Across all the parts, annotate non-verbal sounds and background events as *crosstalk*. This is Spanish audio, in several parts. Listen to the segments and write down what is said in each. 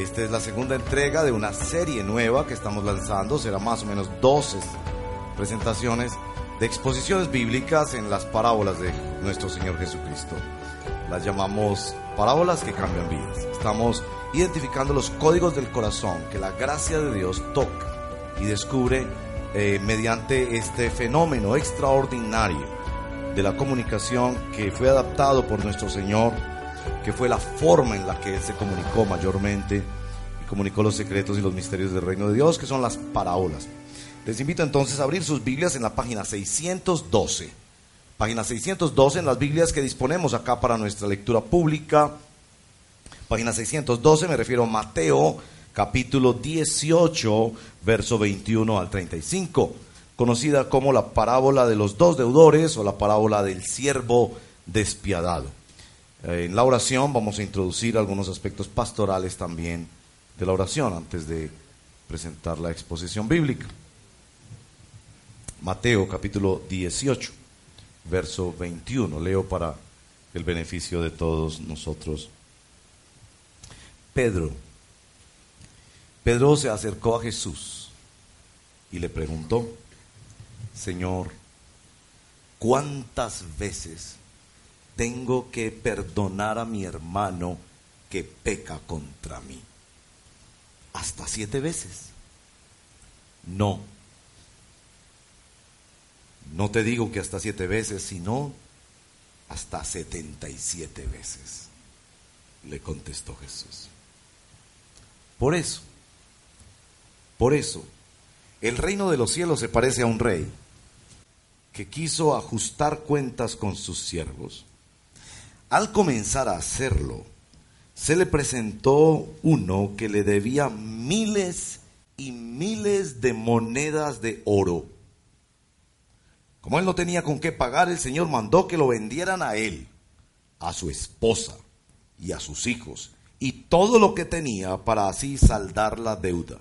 Esta es la segunda entrega de una serie nueva que estamos lanzando. Será más o menos 12 presentaciones de exposiciones bíblicas en las parábolas de nuestro Señor Jesucristo. Las llamamos parábolas que cambian vidas. Estamos identificando los códigos del corazón que la gracia de Dios toca y descubre eh, mediante este fenómeno extraordinario de la comunicación que fue adaptado por nuestro Señor, que fue la forma en la que Él se comunicó mayormente y comunicó los secretos y los misterios del reino de Dios, que son las parábolas. Les invito entonces a abrir sus Biblias en la página 612. Página 612 en las Biblias que disponemos acá para nuestra lectura pública. Página 612 me refiero a Mateo capítulo 18, verso 21 al 35, conocida como la parábola de los dos deudores o la parábola del siervo despiadado. Eh, en la oración vamos a introducir algunos aspectos pastorales también de la oración antes de presentar la exposición bíblica. Mateo capítulo 18, verso 21. Leo para el beneficio de todos nosotros. Pedro. Pedro se acercó a Jesús y le preguntó, Señor, ¿cuántas veces tengo que perdonar a mi hermano que peca contra mí? ¿Hasta siete veces? No no te digo que hasta siete veces, sino hasta setenta y siete veces, le contestó Jesús. Por eso, por eso, el reino de los cielos se parece a un rey que quiso ajustar cuentas con sus siervos. Al comenzar a hacerlo, se le presentó uno que le debía miles y miles de monedas de oro como él no tenía con qué pagar, el Señor mandó que lo vendieran a él, a su esposa y a sus hijos, y todo lo que tenía para así saldar la deuda.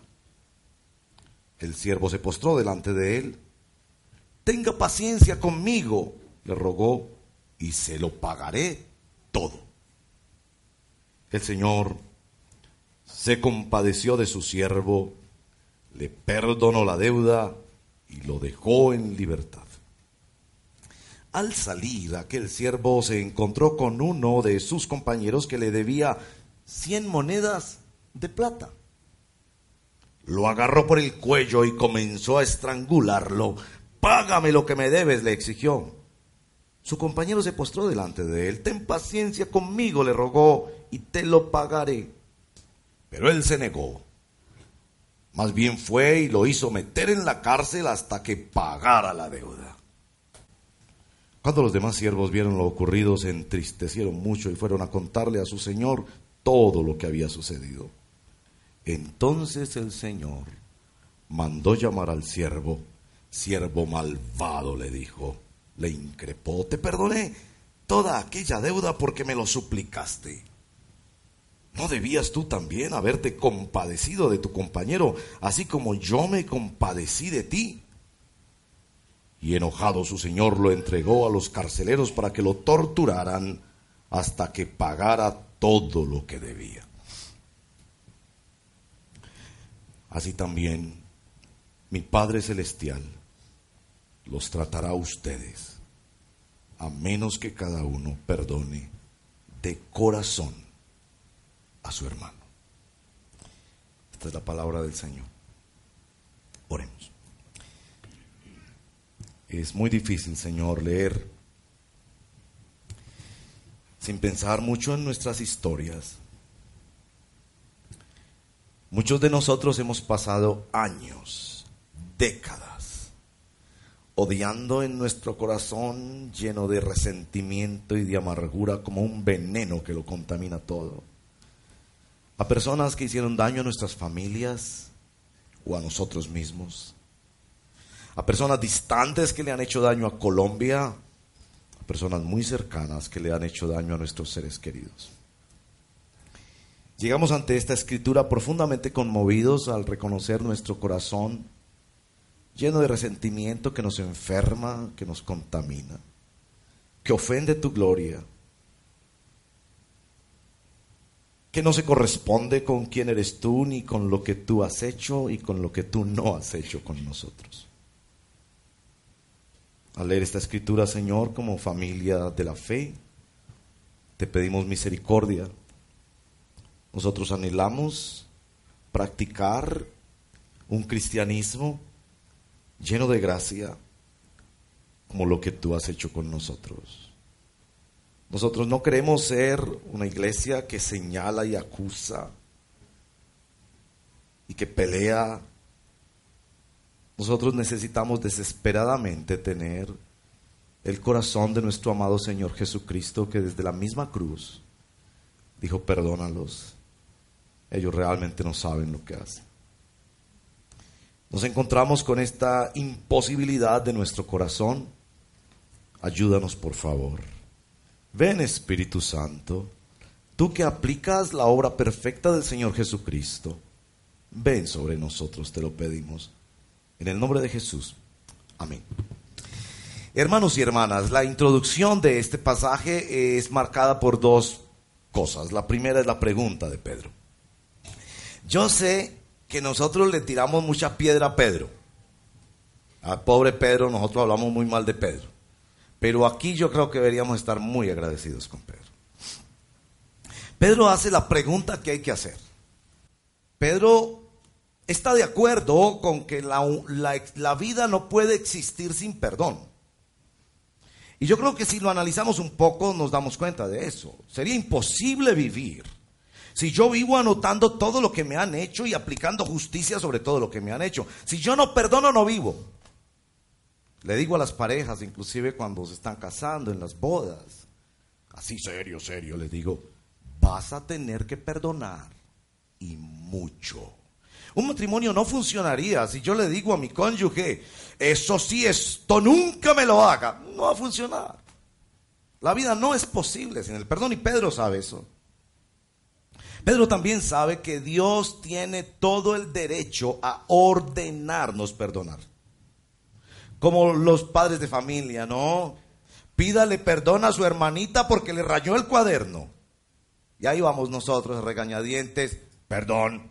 El siervo se postró delante de él. Tenga paciencia conmigo, le rogó, y se lo pagaré todo. El Señor se compadeció de su siervo, le perdonó la deuda y lo dejó en libertad. Al salir, aquel siervo se encontró con uno de sus compañeros que le debía cien monedas de plata. Lo agarró por el cuello y comenzó a estrangularlo. Págame lo que me debes, le exigió. Su compañero se postró delante de él. Ten paciencia conmigo, le rogó, y te lo pagaré. Pero él se negó. Más bien fue y lo hizo meter en la cárcel hasta que pagara la deuda. Cuando los demás siervos vieron lo ocurrido, se entristecieron mucho y fueron a contarle a su señor todo lo que había sucedido. Entonces el señor mandó llamar al siervo. Siervo malvado, le dijo, le increpó, te perdoné toda aquella deuda porque me lo suplicaste. ¿No debías tú también haberte compadecido de tu compañero, así como yo me compadecí de ti? Y enojado su señor lo entregó a los carceleros para que lo torturaran hasta que pagara todo lo que debía. Así también mi Padre Celestial los tratará a ustedes, a menos que cada uno perdone de corazón a su hermano. Esta es la palabra del Señor. Oremos. Es muy difícil, Señor, leer sin pensar mucho en nuestras historias. Muchos de nosotros hemos pasado años, décadas, odiando en nuestro corazón lleno de resentimiento y de amargura como un veneno que lo contamina todo. A personas que hicieron daño a nuestras familias o a nosotros mismos a personas distantes que le han hecho daño a Colombia, a personas muy cercanas que le han hecho daño a nuestros seres queridos. Llegamos ante esta escritura profundamente conmovidos al reconocer nuestro corazón lleno de resentimiento que nos enferma, que nos contamina, que ofende tu gloria. que no se corresponde con quién eres tú, ni con lo que tú has hecho y con lo que tú no has hecho con nosotros. Al leer esta escritura, Señor, como familia de la fe, te pedimos misericordia. Nosotros anhelamos practicar un cristianismo lleno de gracia, como lo que tú has hecho con nosotros. Nosotros no queremos ser una iglesia que señala y acusa y que pelea. Nosotros necesitamos desesperadamente tener el corazón de nuestro amado Señor Jesucristo que desde la misma cruz dijo, perdónalos. Ellos realmente no saben lo que hacen. Nos encontramos con esta imposibilidad de nuestro corazón. Ayúdanos, por favor. Ven Espíritu Santo, tú que aplicas la obra perfecta del Señor Jesucristo, ven sobre nosotros, te lo pedimos. En el nombre de Jesús. Amén. Hermanos y hermanas, la introducción de este pasaje es marcada por dos cosas. La primera es la pregunta de Pedro. Yo sé que nosotros le tiramos mucha piedra a Pedro. A pobre Pedro, nosotros hablamos muy mal de Pedro. Pero aquí yo creo que deberíamos estar muy agradecidos con Pedro. Pedro hace la pregunta que hay que hacer. Pedro está de acuerdo con que la, la, vida no puede existir sin perdón. Y yo creo que si lo analizamos un poco nos damos cuenta de eso. Sería imposible vivir si yo vivo anotando todo lo que me han hecho y aplicando justicia sobre todo lo que me han hecho. Si yo no perdono, no vivo. Le digo a las parejas, inclusive cuando se están casando en las bodas, así serio, serio, les digo, vas a tener que perdonar y mucho. Un matrimonio no funcionaría si yo le digo a mi cónyuge, eso sí, esto nunca me lo haga. No va a funcionar. La vida no es posible sin el perdón y Pedro sabe eso. Pedro también sabe que Dios tiene todo el derecho a ordenarnos perdonar como los padres de familia, ¿no? Pídale perdón a su hermanita porque le rayó el cuaderno. Y ahí vamos nosotros, regañadientes, perdón.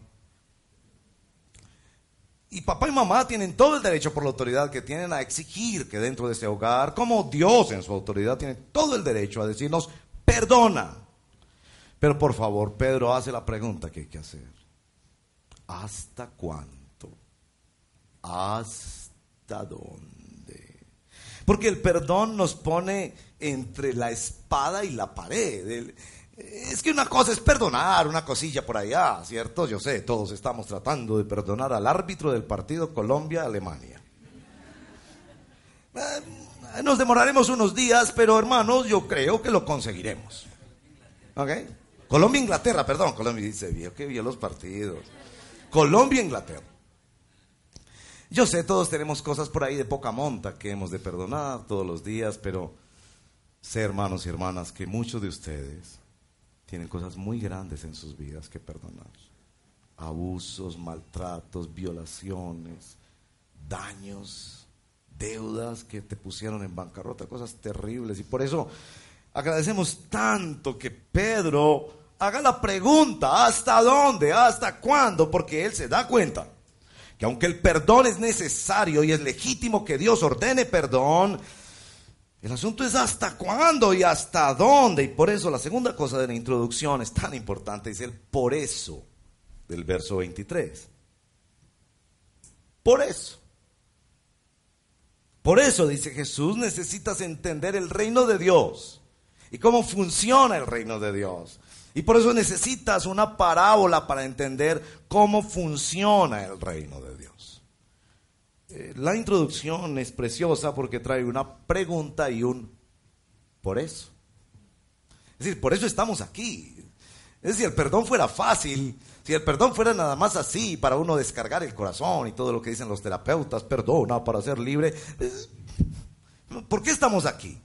Y papá y mamá tienen todo el derecho por la autoridad que tienen a exigir que dentro de ese hogar, como Dios en su autoridad tiene todo el derecho a decirnos, perdona. Pero por favor, Pedro hace la pregunta que hay que hacer. ¿Hasta cuánto? ¿Hasta dónde? Porque el perdón nos pone entre la espada y la pared. Es que una cosa es perdonar, una cosilla por allá, ¿cierto? Yo sé, todos estamos tratando de perdonar al árbitro del partido Colombia-Alemania. Eh, nos demoraremos unos días, pero hermanos, yo creo que lo conseguiremos. ¿Ok? Colombia-Inglaterra, perdón, Colombia dice, vio que vio los partidos. Colombia-Inglaterra. Yo sé, todos tenemos cosas por ahí de poca monta que hemos de perdonar todos los días, pero sé, hermanos y hermanas, que muchos de ustedes tienen cosas muy grandes en sus vidas que perdonar. Abusos, maltratos, violaciones, daños, deudas que te pusieron en bancarrota, cosas terribles. Y por eso agradecemos tanto que Pedro haga la pregunta, ¿hasta dónde? ¿Hasta cuándo? Porque él se da cuenta que aunque el perdón es necesario y es legítimo que Dios ordene perdón, el asunto es hasta cuándo y hasta dónde. Y por eso la segunda cosa de la introducción es tan importante, es el por eso del verso 23. Por eso. Por eso, dice Jesús, necesitas entender el reino de Dios y cómo funciona el reino de Dios. Y por eso necesitas una parábola para entender cómo funciona el reino de Dios. Eh, la introducción es preciosa porque trae una pregunta y un por eso. Es decir, por eso estamos aquí. Es decir, el perdón fuera fácil, si el perdón fuera nada más así, para uno descargar el corazón y todo lo que dicen los terapeutas, perdona para ser libre, ¿por qué estamos aquí?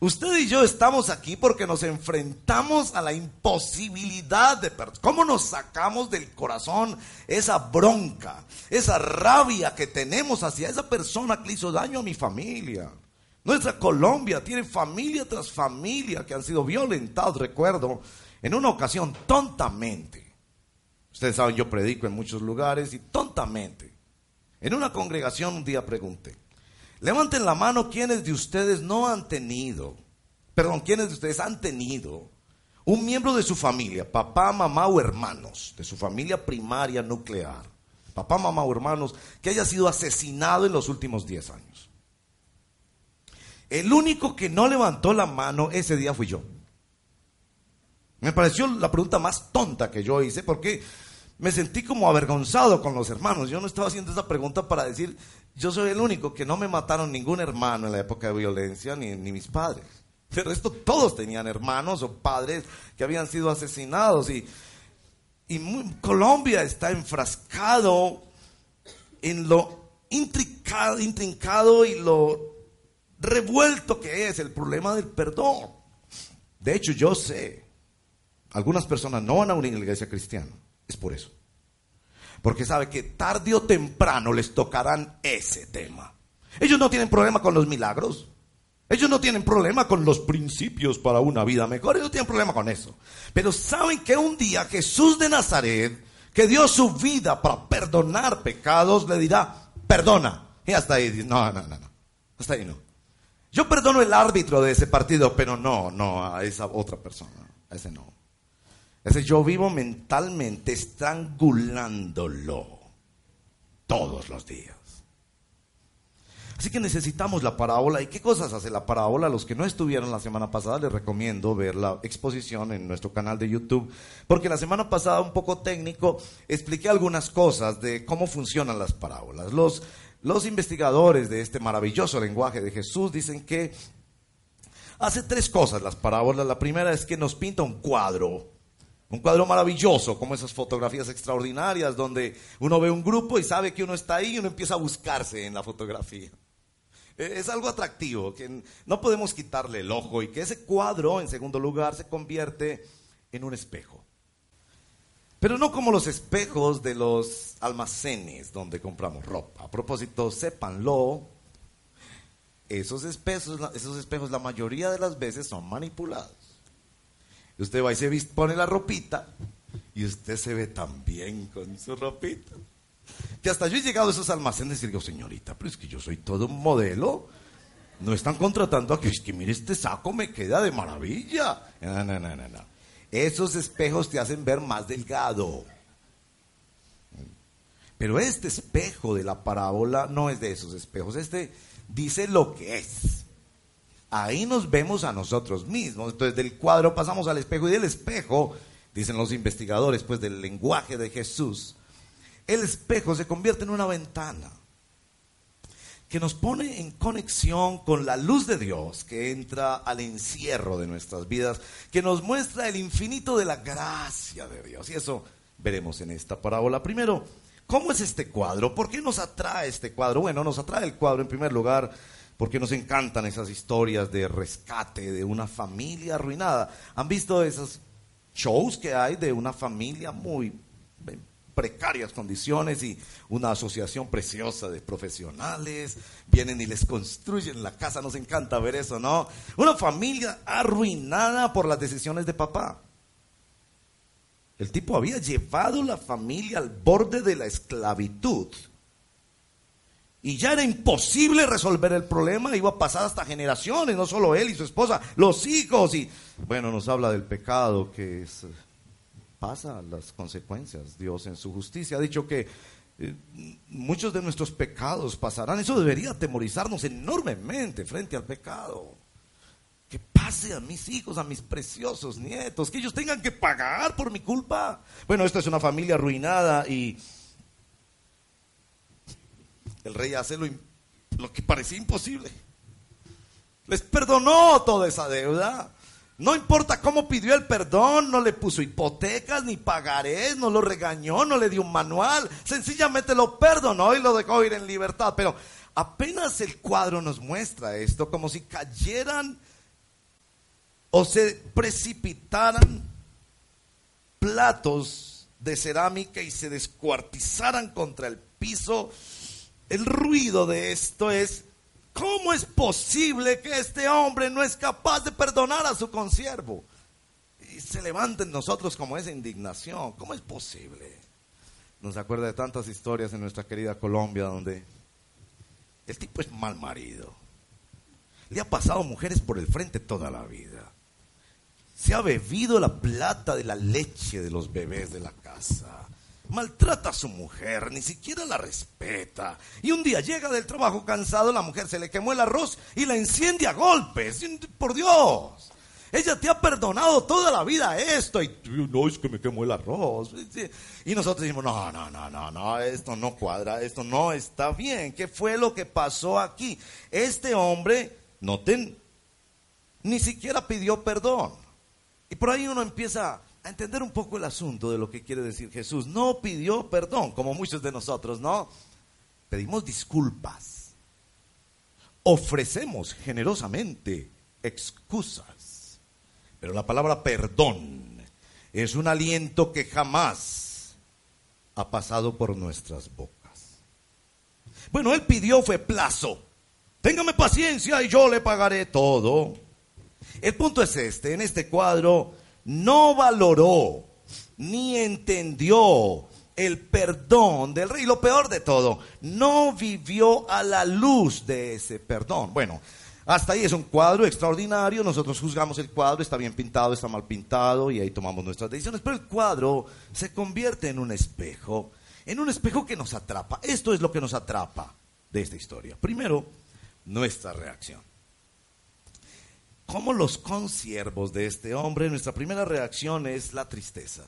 Usted y yo estamos aquí porque nos enfrentamos a la imposibilidad de. ¿Cómo nos sacamos del corazón esa bronca, esa rabia que tenemos hacia esa persona que le hizo daño a mi familia? Nuestra Colombia tiene familia tras familia que han sido violentados. Recuerdo En una ocasión, tontamente, ustedes saben, yo predico en muchos lugares y tontamente, en una congregación un día pregunté, levanten la mano quienes de ustedes no han tenido, perdón, quienes de ustedes han tenido un miembro de su familia, papá, mamá o hermanos, de su familia primaria nuclear, papá, mamá o hermanos, que haya sido asesinado en los últimos 10 años. El único que no levantó la mano ese día fui yo. Me pareció la pregunta más tonta que yo hice porque me sentí como avergonzado con los hermanos. Yo no estaba haciendo esa pregunta para decir, yo soy el único que no me mataron ningún hermano en la época de violencia, ni, ni mis padres. De resto, todos tenían hermanos o padres que habían sido asesinados. Y, y Colombia está enfrascado en lo intricado, intrincado y lo revuelto que es el problema del perdón. De hecho, yo sé, algunas personas no van a unir a la iglesia cristiana. Es por eso. Porque sabe que tarde o temprano les tocarán ese tema. Ellos no tienen problema con los milagros. Ellos no tienen problema con los principios para una vida mejor. Ellos no tienen problema con eso. Pero saben que un día Jesús de Nazaret, que dio su vida para perdonar pecados, le dirá, perdona. Y hasta ahí, no, no, no, no. Hasta ahí no. Yo perdono el árbitro de ese partido, pero no, no a esa otra persona. A ese no. Ese yo vivo mentalmente estrangulándolo todos los días. Así que necesitamos la parábola. ¿Y qué cosas hace la parábola? Los que no estuvieron la semana pasada, les recomiendo ver la exposición en nuestro canal de YouTube, porque la semana pasada, un poco técnico, expliqué algunas cosas de cómo funcionan las parábolas. Los, los investigadores de este maravilloso lenguaje de Jesús dicen que hace tres cosas las parábolas. La primera es que nos pinta un cuadro un cuadro maravilloso, como esas fotografías extraordinarias donde uno ve un grupo y sabe que uno está ahí y uno empieza a buscarse en la fotografía. E, es algo atractivo, que no podemos quitarle el ojo y que ese cuadro, en segundo lugar, se convierte en un espejo. Pero no como los espejos de los almacenes donde compramos ropa. A propósito, sépanlo, esos espejos, esos espejos la mayoría de las veces son manipulados. Usted va y se pone la ropita y usted se ve tan bien con su ropita. Que hasta yo he llegado a esos almacenes y digo, señorita, pero es que yo soy todo un modelo. No están contratando a que es que mire este saco me queda de maravilla. No, no, no, no. Esos espejos te hacen ver más delgado. Pero este espejo de la parábola no es de esos espejos. Este dice lo que es. Ahí nos vemos a nosotros mismos. Entonces del cuadro pasamos al espejo y del espejo, dicen los investigadores, pues del lenguaje de Jesús, el espejo se convierte en una ventana que nos pone en conexión con la luz de Dios que entra al encierro de nuestras vidas, que nos muestra el infinito de la gracia de Dios. Y eso veremos en esta parábola. Primero, ¿cómo es este cuadro? ¿Por qué nos atrae este cuadro? Bueno, nos atrae el cuadro en primer lugar porque nos encantan esas historias de rescate de una familia arruinada. ¿Han visto esos shows que hay de una familia muy en precarias condiciones y una asociación preciosa de profesionales vienen y les construyen la casa? Nos encanta ver eso, ¿no? Una familia arruinada por las decisiones de papá. El tipo había llevado la familia al borde de la esclavitud y ya era imposible resolver el problema, iba a pasar hasta generaciones, no solo él y su esposa, los hijos. Y bueno, nos habla del pecado que pasa las consecuencias. Dios en su justicia ha dicho que eh, muchos de nuestros pecados pasarán. Eso debería atemorizarnos enormemente frente al pecado. Que pase a mis hijos, a mis preciosos nietos, que ellos tengan que pagar por mi culpa. Bueno, esta es una familia arruinada y el rey hace lo, que parecía imposible. Les perdonó toda esa deuda. No importa cómo pidió el perdón, no le puso hipotecas ni pagarés, no lo regañó, no le dio un manual, sencillamente lo perdonó y lo dejó ir en libertad. Pero apenas el cuadro nos muestra esto, como si cayeran o se precipitaran platos de cerámica y se descuartizaran contra el piso el ruido de esto es, ¿cómo es posible que este hombre no es capaz de perdonar a su consiervo? se levanta en nosotros como esa indignación. ¿Cómo es posible? Nos acuerda de tantas historias en nuestra querida Colombia donde el tipo es mal marido. Le ha pasado mujeres por el frente toda la vida. Se ha bebido la plata de la leche de los bebés de la casa. Maltrata a su mujer, ni siquiera la respeta. Y un día llega del trabajo cansado, la mujer se le quemó el arroz y la enciende a golpes. Por Dios. Ella te ha perdonado toda la vida esto. Y no es que me quemó el arroz. Y nosotros decimos, no, no, no, no, no, esto no cuadra, esto no está bien. ¿Qué fue lo que pasó aquí? Este hombre, noten, ni siquiera pidió perdón. Y por ahí uno empieza a entender un poco el asunto de lo que quiere decir Jesús. No pidió perdón, como muchos de nosotros, ¿no? Pedimos disculpas. Ofrecemos generosamente excusas. Pero la palabra perdón es un aliento que jamás ha pasado por nuestras bocas. Bueno, él pidió fue plazo. Téngame paciencia y yo le pagaré todo. El punto es este, en este cuadro no valoró ni entendió el perdón del rey. Lo peor de todo, no vivió a la luz de ese perdón. Bueno, hasta ahí es un cuadro extraordinario. Nosotros juzgamos el cuadro, está bien pintado, está mal pintado y ahí tomamos nuestras decisiones. Pero el cuadro se convierte en un espejo, en un espejo que nos atrapa. Esto es lo que nos atrapa de esta historia. Primero, nuestra reacción como los consiervos de este hombre, nuestra primera reacción es la tristeza.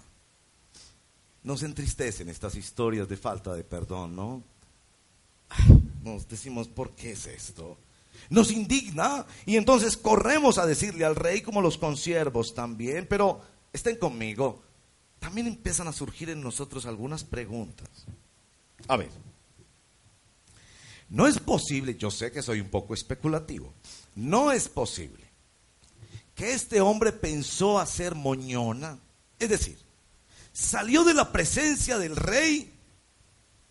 Nos entristecen estas historias de falta de perdón, ¿no? Nos decimos, ¿por qué es esto? Nos indigna y entonces corremos a decirle al rey como los consiervos también, pero estén conmigo, también empiezan a surgir en nosotros algunas preguntas. A ver, no es posible, yo sé que soy un poco especulativo, no es posible que este hombre pensó hacer moñona. Es decir, salió de la presencia del rey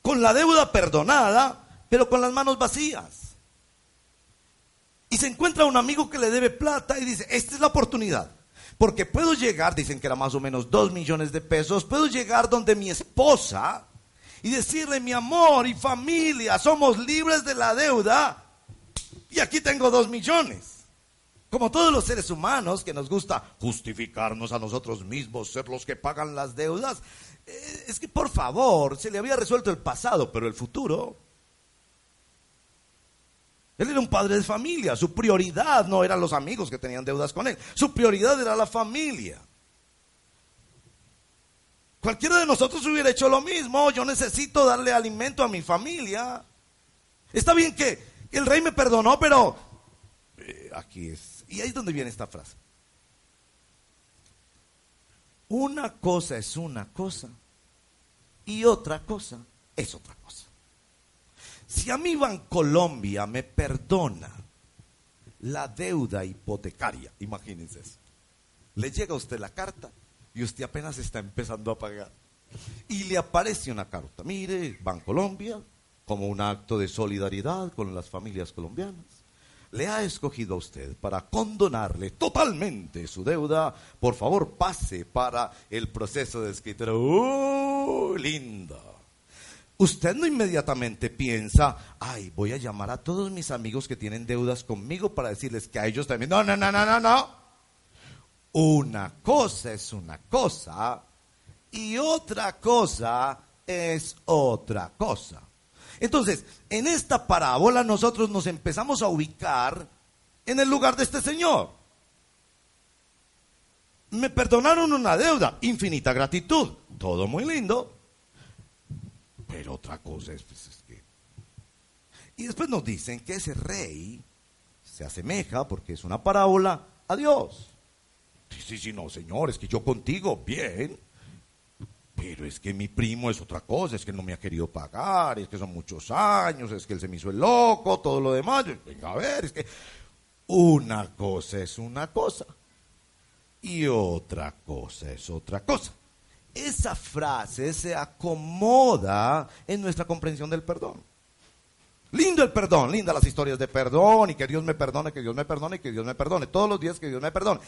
con la deuda perdonada, pero con las manos vacías. Y se encuentra un amigo que le debe plata y dice, esta es la oportunidad. Porque puedo llegar, dicen que era más o menos dos millones de pesos, puedo llegar donde mi esposa y decirle, mi amor y familia, somos libres de la deuda y aquí tengo dos millones. Como todos los seres humanos que nos gusta justificarnos a nosotros mismos, ser los que pagan las deudas, eh, es que por favor, se le había resuelto el pasado, pero el futuro. Él era un padre de familia, su prioridad no eran los amigos que tenían deudas con él, su prioridad era la familia. Cualquiera de nosotros hubiera hecho lo mismo, yo necesito darle alimento a mi familia. Está bien que el rey me perdonó, pero eh, aquí es y ahí es donde viene esta frase. Una cosa es una cosa y otra cosa es otra cosa. Si a mí Colombia me perdona la deuda hipotecaria, imagínense eso. Le llega a usted la carta y usted apenas está empezando a pagar. Y le aparece una carta. Mire, Colombia como un acto de solidaridad con las familias colombianas le ha escogido a usted para condonarle totalmente su deuda, por favor pase para el proceso de escritura. ¡Uh, lindo! Usted no inmediatamente piensa, ay, voy a llamar a todos mis amigos que tienen deudas conmigo para decirles que a ellos también. No, no, no, no, no, no. Una cosa es una cosa y otra cosa es otra cosa. Entonces, en esta parábola nosotros nos empezamos a ubicar en el lugar de este señor. Me perdonaron una deuda, infinita gratitud, todo muy lindo, pero otra cosa es, pues, es que... Y después nos dicen que ese rey se asemeja, porque es una parábola, a Dios. Sí, sí, sí, no, señor, es que yo contigo, bien, pero es que mi primo es otra cosa, es que no me ha querido pagar, es que son muchos años, es que él se me hizo el loco, todo lo demás. Venga a ver, es que una cosa es una cosa y otra cosa es otra cosa. Esa frase se acomoda en nuestra comprensión del perdón. Lindo el perdón, lindas las historias de perdón y que Dios me perdone, que Dios me perdone, que Dios me perdone. Todos los días que Dios me perdone.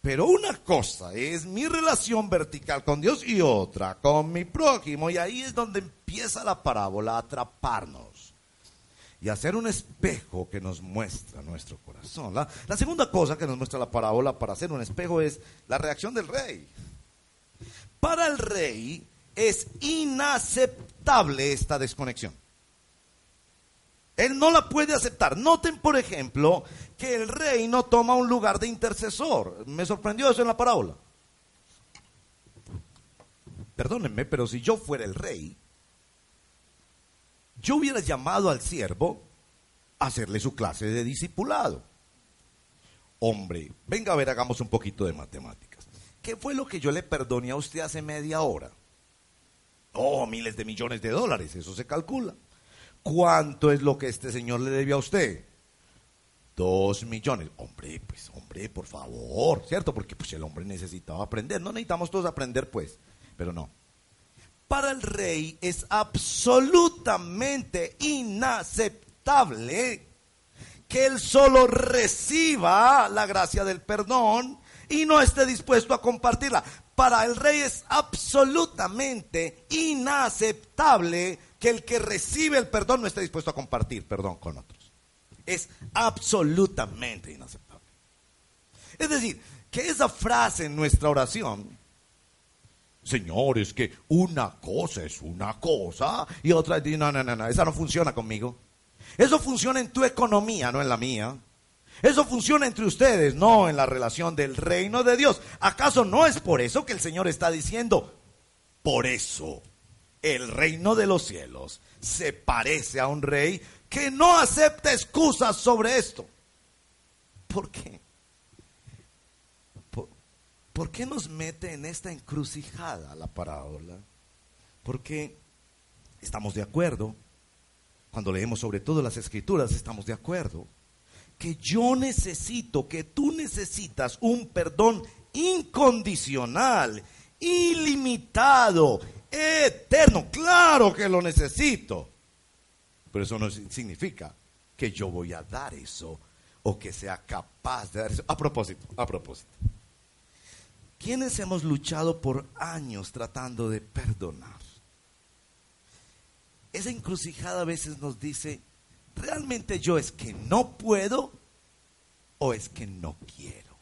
Pero una cosa es mi relación vertical con Dios y otra con mi prójimo. Y ahí es donde empieza la parábola a atraparnos y hacer un espejo que nos muestra nuestro corazón. La, la, segunda cosa que nos muestra la parábola para hacer un espejo es la reacción del rey. Para el rey es inaceptable esta desconexión. Él no la puede aceptar. Noten, por ejemplo, que el rey no toma un lugar de intercesor. Me sorprendió eso en la parábola. Perdónenme, pero si yo fuera el rey, yo hubiera llamado al siervo a hacerle su clase de discipulado. Hombre, venga a ver, hagamos un poquito de matemáticas. ¿Qué fue lo que yo le perdoné a usted hace media hora? Oh, miles de millones de dólares, eso se calcula. ¿Cuánto es lo que este señor le debe a usted? Dos millones. Hombre, pues, hombre, por favor, ¿cierto? Porque pues el hombre necesitaba aprender. No necesitamos todos aprender, pues, pero no. Para el rey es absolutamente inaceptable que él solo reciba la gracia del perdón y no esté dispuesto a compartirla. Para el rey es absolutamente inaceptable que el que recibe el perdón no esté dispuesto a compartir perdón con otros. Es absolutamente inaceptable. Es decir, que esa frase en nuestra oración, Señor, es que una cosa es una cosa y otra, no, no, no, no, esa no funciona conmigo. Eso funciona en tu economía, no en la mía. Eso funciona entre ustedes, no en la relación del reino de Dios. ¿Acaso no es por eso que el Señor está diciendo, por eso el reino de los cielos se parece a un rey que no acepta excusas sobre esto. ¿Por qué? ¿Por, qué nos mete en esta encrucijada la parábola? Porque estamos de acuerdo, cuando leemos sobre todo las escrituras, estamos de acuerdo, que yo necesito, que tú necesitas un perdón incondicional, ilimitado, eterno. Claro que lo necesito. Pero eso no significa que yo voy a dar eso o que sea capaz de dar eso. A propósito, a propósito. ¿Quiénes hemos luchado por años tratando de perdonar? Esa encrucijada a veces nos dice, ¿realmente yo es que no puedo o es que no quiero?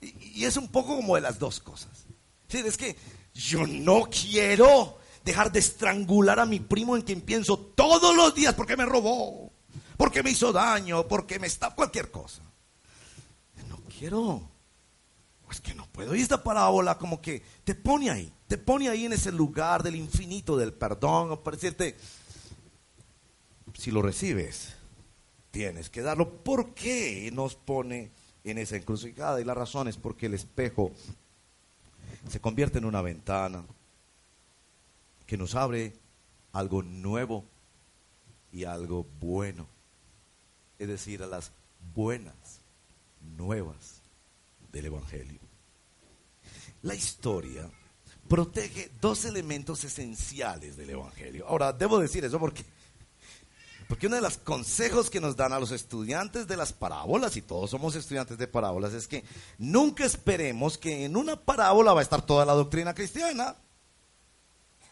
Y, es un poco como de las dos cosas. Sí, es que yo no quiero dejar de estrangular a mi primo en quien pienso todos los días porque me robó, porque me hizo daño, porque me está cualquier cosa. No quiero. Es que no puedo. Y esta parábola como que te pone ahí, te pone ahí en ese lugar del infinito del perdón, para si lo recibes, tienes que darlo. ¿Por qué nos pone en esa encrucijada? Y la razón es porque el espejo se convierte en una ventana que nos abre algo nuevo y algo bueno. Es decir, a las buenas nuevas del Evangelio. La historia protege dos elementos esenciales del Evangelio. Ahora, debo decir eso porque porque uno de los consejos que nos dan a los estudiantes de las parábolas, y todos somos estudiantes de parábolas, es que nunca esperemos que en una parábola va a estar toda la doctrina cristiana,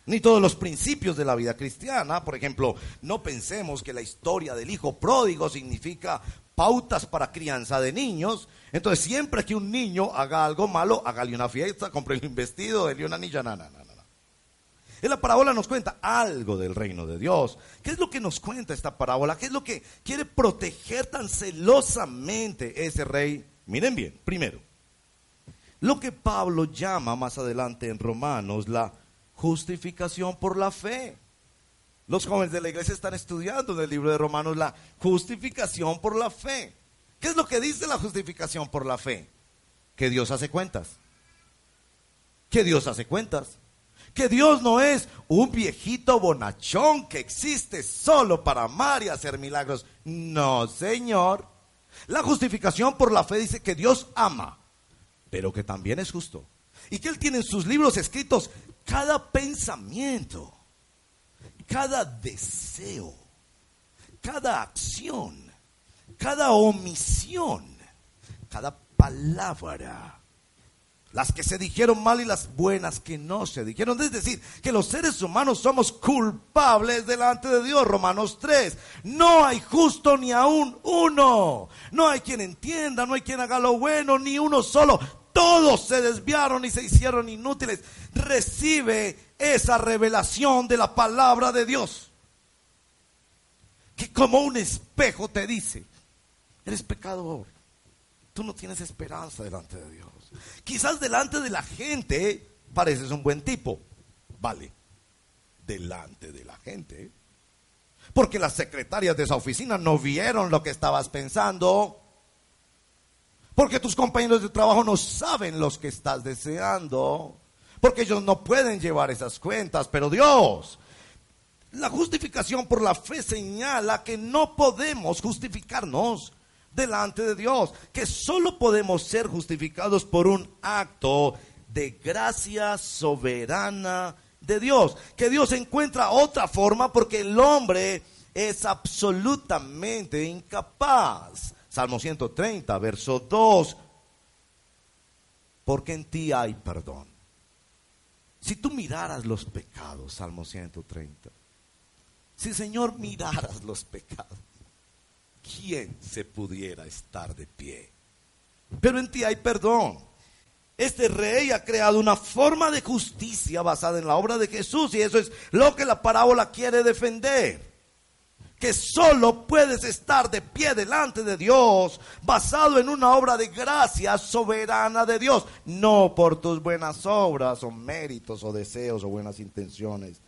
ni todos los principios de la vida cristiana. Por ejemplo, no pensemos que la historia del hijo pródigo significa pautas para crianza de niños. Entonces, siempre que un niño haga algo malo, hágale una fiesta, *laughs* compre un vestido, déle una anilla, no, En la parábola nos cuenta algo del reino de Dios. ¿Qué es lo que nos cuenta esta parábola? ¿Qué es lo que quiere proteger tan celosamente ese rey? Miren bien, primero, lo que Pablo llama más adelante en Romanos la justificación por la fe. Los jóvenes de la iglesia están estudiando en el libro de Romanos la justificación por la fe. ¿Qué es lo que dice la justificación por la fe? Que Dios hace cuentas. Que Dios hace cuentas que Dios no es un viejito bonachón que existe solo para amar y hacer milagros. No, Señor. La justificación por la fe dice que Dios ama, pero que también es justo. Y que Él tiene en sus libros escritos cada pensamiento, cada deseo, cada acción, cada omisión, cada palabra. Las que se dijeron mal y las buenas que no se dijeron. Es decir, que los seres humanos somos culpables delante de Dios. Romanos 3. No hay justo ni aún uno. No hay quien entienda, no hay quien haga lo bueno, ni uno solo. Todos se desviaron y se hicieron inútiles. Recibe esa revelación de la palabra de Dios. Que como un espejo te dice, eres pecador. Tú no tienes esperanza delante de Dios. Quizás delante de la gente pareces un buen tipo. Vale, delante de la gente. Porque las secretarias de esa oficina no vieron lo que estabas pensando. Porque tus compañeros de trabajo no saben los que estás deseando. Porque ellos no pueden llevar esas cuentas. Pero Dios, la justificación por la fe señala que no podemos justificarnos delante de Dios, que solo podemos ser justificados por un acto de gracia soberana de Dios, que Dios encuentra otra forma porque el hombre es absolutamente incapaz. Salmo 130, verso 2, porque en ti hay perdón. Si tú miraras los pecados, Salmo 130, si Señor miraras los pecados, ¿quién se pudiera estar de pie? Pero en ti hay perdón. Este rey ha creado una forma de justicia basada en la obra de Jesús y eso es lo que la parábola quiere defender. Que solo puedes estar de pie delante de Dios basado en una obra de gracia soberana de Dios, no por tus buenas obras o méritos o deseos o buenas intenciones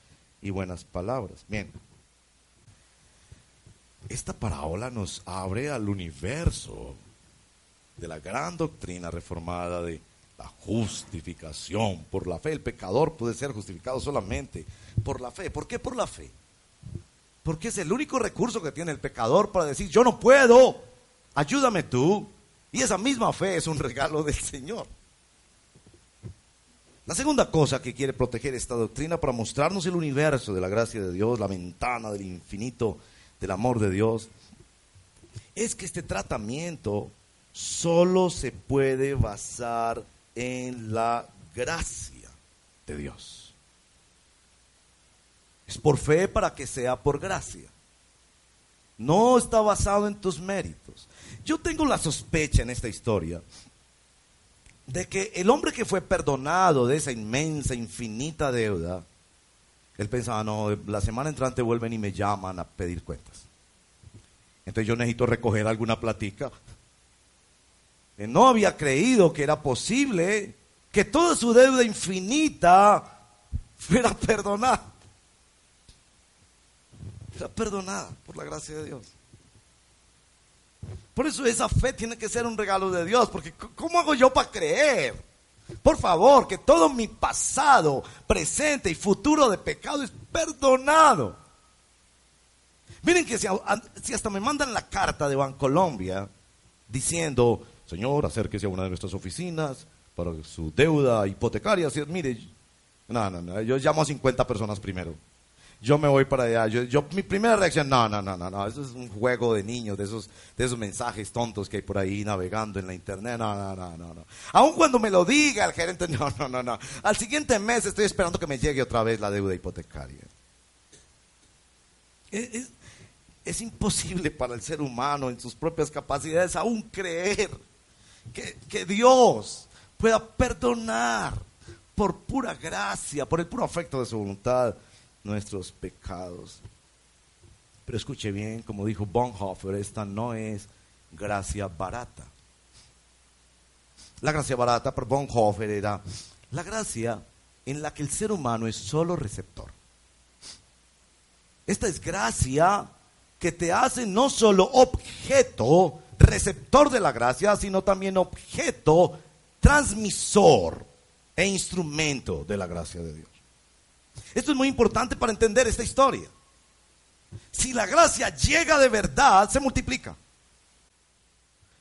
y buenas palabras. Bien, esta parábola nos abre al universo de la gran doctrina reformada de la justificación por la fe. El pecador puede ser justificado solamente por la fe. ¿Por qué por la fe? Porque es el único recurso que tiene el pecador para decir, yo no puedo, ayúdame tú. Y esa misma fe es un regalo del Señor. La segunda cosa que quiere proteger esta doctrina para mostrarnos el universo de la gracia de Dios, la ventana del infinito del amor de Dios, es que este tratamiento solo se puede basar en la gracia de Dios. Es por fe para que sea por gracia. No está basado en tus méritos. Yo tengo la sospecha en esta historia de que el hombre que fue perdonado de esa inmensa, infinita deuda, él pensaba, no, la semana entrante vuelven y me llaman a pedir cuentas. Entonces yo necesito recoger alguna platica. Él no había creído que era posible que toda su deuda infinita fuera perdonada. Era perdonada por la gracia de Dios. Por eso esa fe tiene que ser un regalo de Dios, porque ¿cómo hago yo para creer? Por favor, que todo mi pasado, presente y futuro de pecado es perdonado. Miren que si, hasta me mandan la carta de Bancolombia diciendo, señor, acérquese a una de nuestras oficinas para su deuda hipotecaria. mire, no, no, no, yo llamo a 50 personas primero yo me voy para allá. Yo, mi primera reacción, no, no, no, no, no, eso es un juego de niños, de esos, de esos mensajes tontos que hay por ahí navegando en la internet, no, no, no, no, no. Aun cuando me lo diga el gerente, *laughs* no, no, no, no. Al siguiente mes estoy esperando que me llegue otra vez la deuda hipotecaria. Es, es imposible para el ser humano en sus propias capacidades aún creer que, que Dios pueda perdonar por pura gracia, por el puro afecto de su voluntad nuestros pecados. Pero escuche bien, como dijo Bonhoeffer, esta no es gracia barata. La gracia barata por Bonhoeffer era la gracia en la que el ser humano es solo receptor. Esta es gracia que te hace no solo objeto, receptor de la gracia, sino también objeto, transmisor e instrumento de la gracia de Dios. Esto es muy importante para entender esta historia. Si la gracia llega de verdad, se multiplica.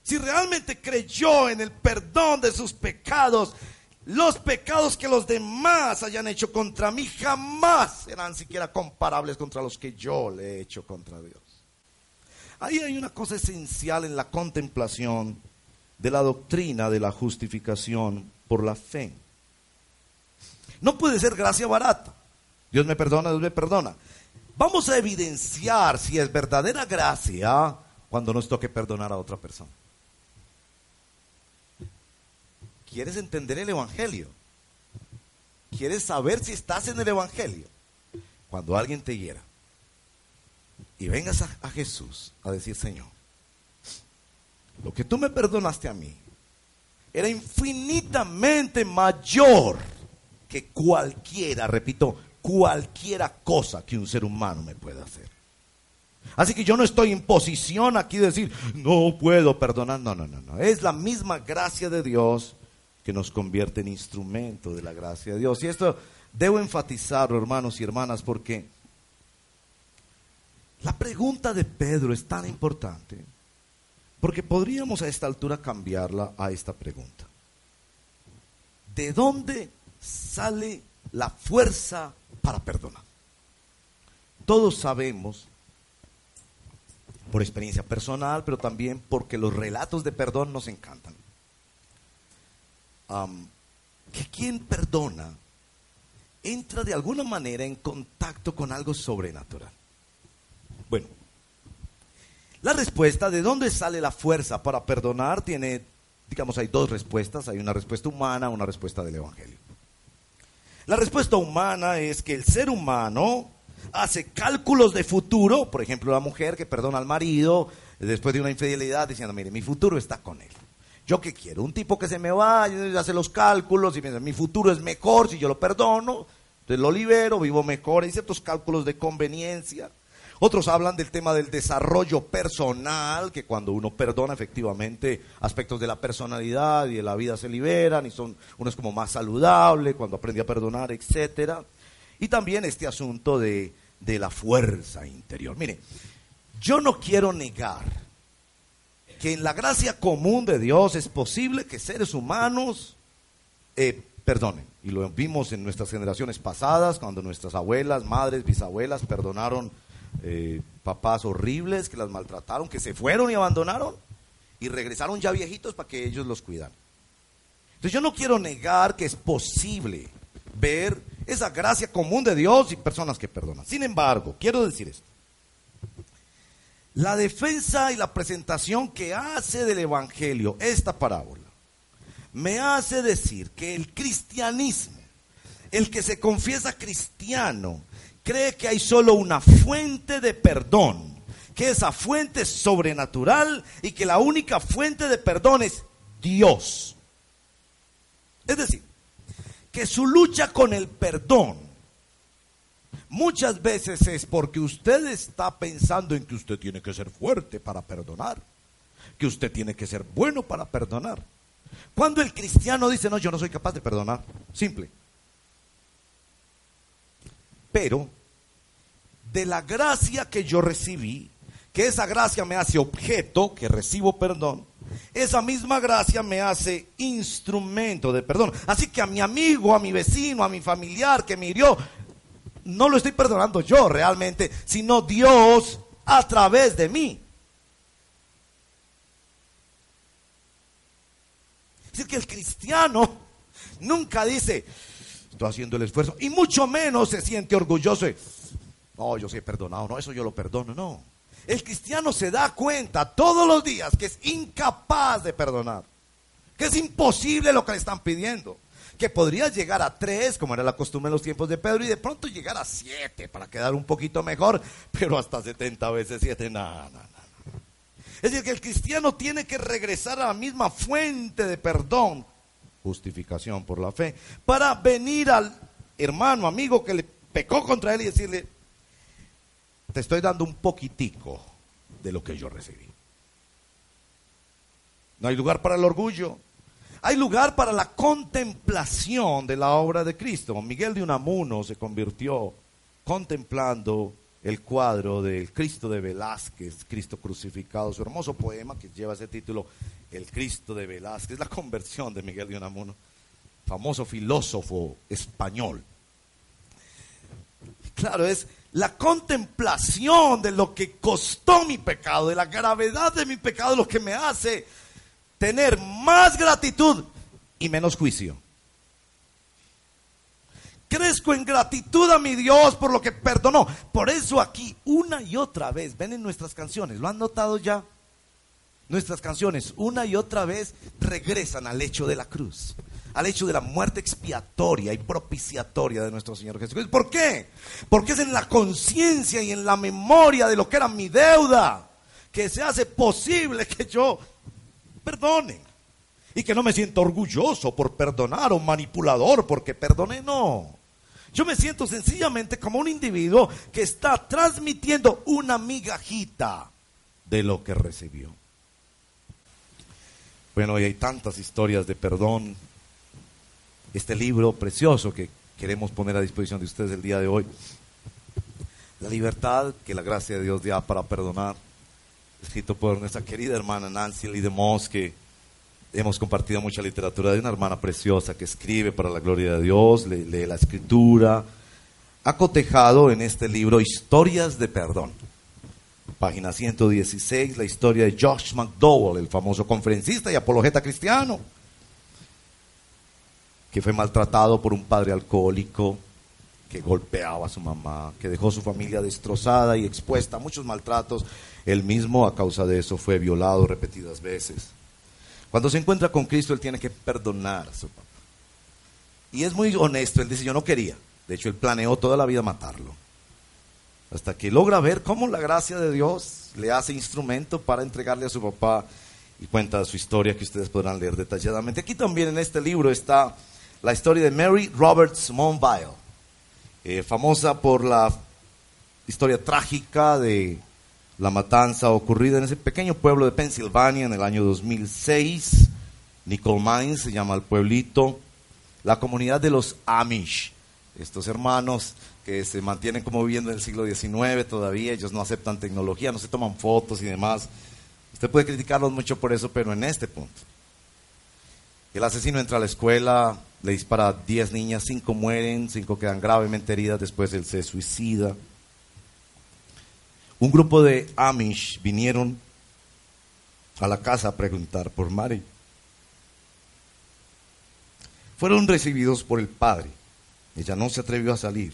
Si realmente creyó en el perdón de sus pecados, los pecados que los demás hayan hecho contra mí jamás serán siquiera comparables contra los que yo le he hecho contra Dios. Ahí hay una cosa esencial en la contemplación de la doctrina de la justificación por la fe. No puede ser gracia barata. Dios me perdona, Dios me perdona. Vamos a evidenciar si es verdadera gracia cuando nos toque perdonar a otra persona. ¿Quieres entender el Evangelio? ¿Quieres saber si estás en el Evangelio? Cuando alguien te hiera y vengas a, Jesús a decir, Señor, lo que tú me perdonaste a mí era infinitamente mayor que cualquiera, repito, cualquiera cosa que un ser humano me pueda hacer. Así que yo no estoy en posición aquí de decir, no puedo perdonar. No, no, no, no. Es la misma gracia de Dios que nos convierte en instrumento de la gracia de Dios. Y esto debo enfatizarlo, hermanos y hermanas, porque la pregunta de Pedro es tan importante, porque podríamos a esta altura cambiarla a esta pregunta. ¿De dónde sale la fuerza para perdonar? Todos sabemos, por experiencia personal, pero también porque los relatos de perdón nos encantan que quien perdona entra de alguna manera en contacto con algo sobrenatural. Bueno, la respuesta de dónde sale la fuerza para perdonar tiene, digamos, hay dos respuestas. Hay una respuesta humana, una respuesta del Evangelio. La respuesta humana es que el ser humano hace cálculos de futuro, por ejemplo, la mujer que perdona al marido después de una infidelidad diciendo, mire, mi futuro está con él. ¿Yo qué quiero? Un tipo que se me vaya, hace los cálculos y piensa, mi futuro es mejor si yo lo perdono, entonces lo libero, vivo mejor. Hay ciertos cálculos de conveniencia. Otros hablan del tema del desarrollo personal, que cuando uno perdona efectivamente aspectos de la personalidad y de la vida se liberan y son uno es como más saludable cuando aprende a perdonar, etcétera. Y también este asunto de, de la fuerza interior. Mire, yo no quiero negar que en la gracia común de Dios es posible que seres humanos eh, perdonen. Y lo vimos en nuestras generaciones pasadas, cuando nuestras abuelas, madres, bisabuelas perdonaron eh, papás horribles que las maltrataron, que se fueron y abandonaron y regresaron ya viejitos para que ellos los cuidan. Entonces yo no quiero negar que es posible ver esa gracia común de Dios y personas que perdonan. Sin embargo, quiero decir esto. La defensa y la presentación que hace del Evangelio esta parábola me hace decir que el cristianismo, el que se confiesa cristiano, cree que hay solo una fuente de perdón, que esa fuente es sobrenatural y que la única fuente de perdón es Dios. Es decir, que su lucha con el perdón Muchas veces es porque usted está pensando en que usted tiene que ser fuerte para perdonar, que usted tiene que ser bueno para perdonar. Cuando el cristiano dice, no, yo no soy capaz de perdonar, simple. Pero de la gracia que yo recibí, que esa gracia me hace objeto, que recibo perdón, esa misma gracia me hace instrumento de perdón. Así que a mi amigo, a mi vecino, a mi familiar que me hirió, no lo estoy perdonando yo realmente, sino Dios a través de mí. Es decir, que el cristiano nunca dice, haciendo el esfuerzo, y mucho menos se siente orgulloso no, yo he perdonado, no, eso yo lo perdono, no. El cristiano se da cuenta todos los días que es incapaz de perdonar, que es imposible lo que le están pidiendo que podría llegar a tres, como era la costumbre en los tiempos de Pedro, y de pronto llegar a siete para quedar un poquito mejor, pero hasta setenta veces siete, nada, nada. Es decir, que el cristiano tiene que regresar a la misma fuente de perdón, justificación por la fe, para venir al hermano, amigo que le pecó contra él y decirle, te estoy dando un poquitico de lo que yo recibí. No hay lugar para el orgullo, hay lugar para la contemplación de la obra de Cristo. Miguel de Unamuno se convirtió contemplando el cuadro del Cristo de Velázquez, Cristo crucificado, su hermoso poema que lleva ese título, El Cristo de Velázquez, la conversión de Miguel de Unamuno, famoso filósofo español. Claro, es la contemplación de lo que costó mi pecado, de la gravedad de mi pecado, lo que me hace tener más gratitud y menos juicio. Crezco en gratitud a mi Dios por lo que perdonó. Por eso aquí, una y otra vez, ven en nuestras canciones, ¿lo han notado ya? Nuestras canciones, una y otra vez, regresan al hecho de la cruz, al hecho de la muerte expiatoria y propiciatoria de nuestro Señor Jesucristo. ¿Por qué? Porque es en la conciencia y en la memoria de lo que era mi deuda que se hace posible que yo perdone. Y que no me siento orgulloso por perdonar o manipulador porque perdoné, no. Yo me siento sencillamente como un individuo que está transmitiendo una migajita de lo que recibió. Bueno, y hay tantas historias de perdón. Este libro precioso que queremos poner a disposición de ustedes el día de hoy. La libertad que la gracia de Dios da para perdonar. Escrito por nuestra querida hermana Nancy Lee que hemos compartido mucha literatura de una hermana preciosa que escribe para la gloria de Dios, lee, la escritura. Ha cotejado en este libro historias de perdón. Página 116, la historia de Josh McDowell, el famoso conferencista y apologeta cristiano, que fue maltratado por un padre alcohólico que golpeaba a su mamá, que dejó su familia destrozada y expuesta a muchos maltratos. Él mismo, a causa de eso, fue violado repetidas veces. Cuando se encuentra con Cristo, él tiene que perdonar a su papá. Y es muy honesto, él dice, yo no quería. De hecho, él planeó toda la vida matarlo. Hasta que logra ver cómo la gracia de Dios le hace instrumento para entregarle a su papá y cuenta su historia que ustedes podrán leer detalladamente. Aquí también en este libro está la historia de Mary Roberts Monville, eh, famosa por la historia trágica de la matanza ocurrida en ese pequeño pueblo de Pensilvania en el año 2006. Nicole Mines se llama el pueblito. La comunidad de los Amish, estos hermanos que se mantienen como viviendo en el siglo XIX todavía, ellos no aceptan tecnología, no se toman fotos y demás. Usted puede criticarlos mucho por eso, pero en este punto. El asesino entra a la escuela, le dispara a 10 niñas, 5 mueren, 5 quedan gravemente heridas, después él se suicida un grupo de Amish vinieron a la casa a preguntar por Mary. Fueron recibidos por el padre. Ella no se atrevió a salir.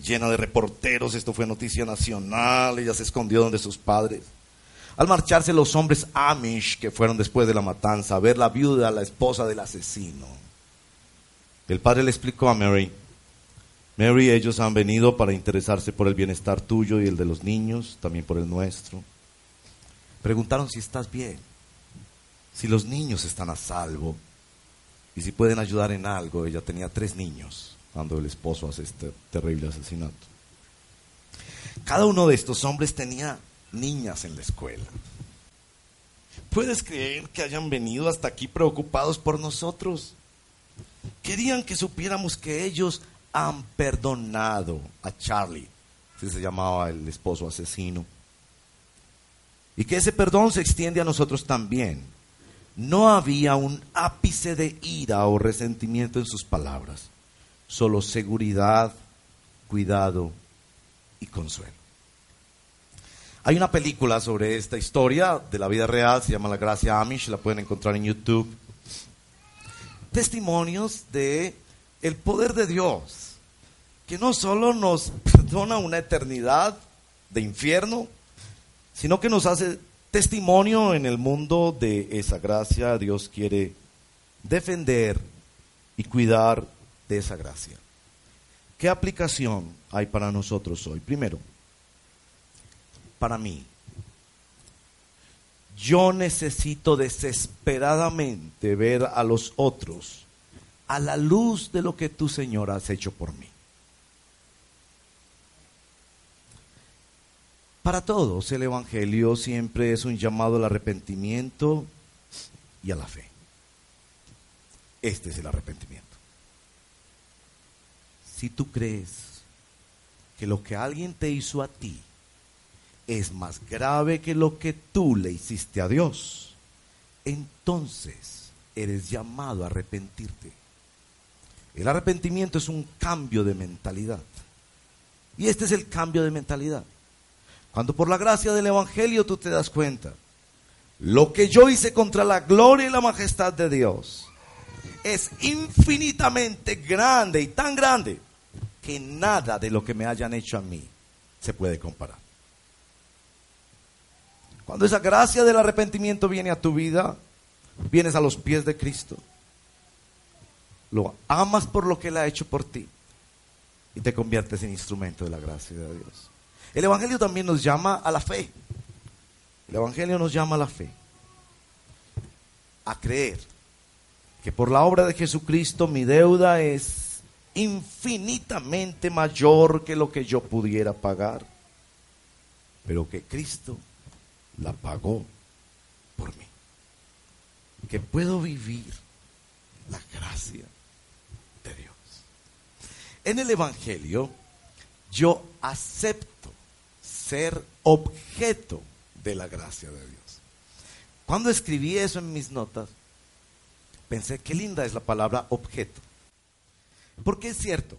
Llena de reporteros, esto fue noticia nacional, ella se escondió donde sus padres. Al marcharse los hombres Amish que fueron después de la matanza a ver la viuda, la esposa del asesino. El padre le explicó a Mary Mary, ellos han venido para interesarse por el bienestar tuyo y el de los niños, también por el nuestro. Preguntaron si estás bien, si los niños están a salvo y si pueden ayudar en algo. Ella tenía tres niños cuando el esposo hace este terrible asesinato. Cada uno de estos hombres tenía niñas en la escuela. ¿Puedes creer que hayan venido hasta aquí preocupados por nosotros? Querían que supiéramos que ellos han perdonado a Charlie, si se llamaba el esposo asesino. Y que ese perdón se extiende a nosotros también. No había un ápice de ira o resentimiento en sus palabras, solo seguridad, cuidado y consuelo. Hay una película sobre esta historia de la vida real, se llama La Gracia Amish, la pueden encontrar en YouTube. Testimonios de el poder de Dios, que no solo nos *laughs* perdona una eternidad de infierno, sino que nos hace testimonio en el mundo de esa gracia. Dios quiere defender y cuidar de esa gracia. ¿Qué aplicación hay para nosotros hoy? Primero, para mí, yo necesito desesperadamente ver a los otros a la luz de lo que tú, Señor, has hecho por mí. Para todos el Evangelio siempre es un llamado al arrepentimiento y a la fe. Este es el arrepentimiento. Si tú crees que lo que alguien te hizo a ti es más grave que lo que tú le hiciste a Dios, entonces eres llamado a arrepentirte. El arrepentimiento es un cambio de mentalidad. Y este es el cambio de mentalidad. Cuando por la gracia del Evangelio tú te das cuenta lo que yo hice contra la gloria y la majestad de Dios es infinitamente grande y tan grande que nada de lo que me hayan hecho a mí se puede comparar. Cuando esa gracia del arrepentimiento viene a tu vida, vienes a los pies de Cristo, lo amas por lo que Él ha hecho por ti y te conviertes en instrumento de la gracia de Dios. El Evangelio también nos llama a la fe. El Evangelio nos llama a la fe. A creer que por la obra de Jesucristo mi deuda es infinitamente mayor que lo que yo pudiera pagar, pero que Cristo la pagó por mí. Que puedo vivir la gracia. En el Evangelio yo acepto ser objeto de la gracia de Dios. Cuando escribí eso en mis notas, pensé, qué linda es la palabra objeto. Porque es cierto,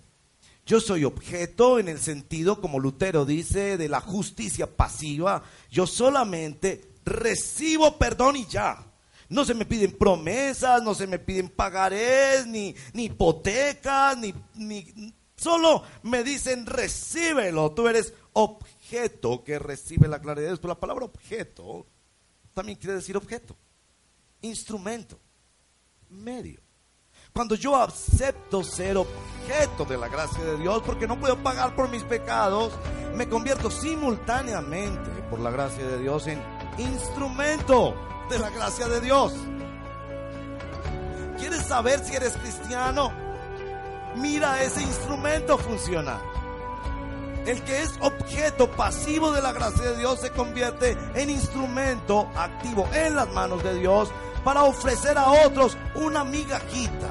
yo soy objeto en el sentido, como Lutero dice, de la justicia pasiva. Yo solamente recibo perdón y ya. No se me piden promesas, no se me piden pagarés, ni, hipotecas, ni, ni... Solo me dicen, recíbelo. Tú eres objeto que recibe la claridad de Dios. Pero la palabra objeto también quiere decir objeto. Instrumento. Medio. Cuando yo acepto ser objeto de la gracia de Dios, porque no puedo pagar por mis pecados, me convierto simultáneamente, por la gracia de Dios, en instrumento de la gracia de Dios. ¿Quieres saber si eres cristiano? Mira ese instrumento funcionar. El que es objeto pasivo de la gracia de Dios se convierte en instrumento activo en las manos de Dios para ofrecer a otros una migajita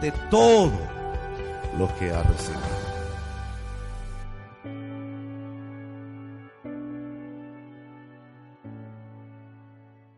de todo lo que ha recibido.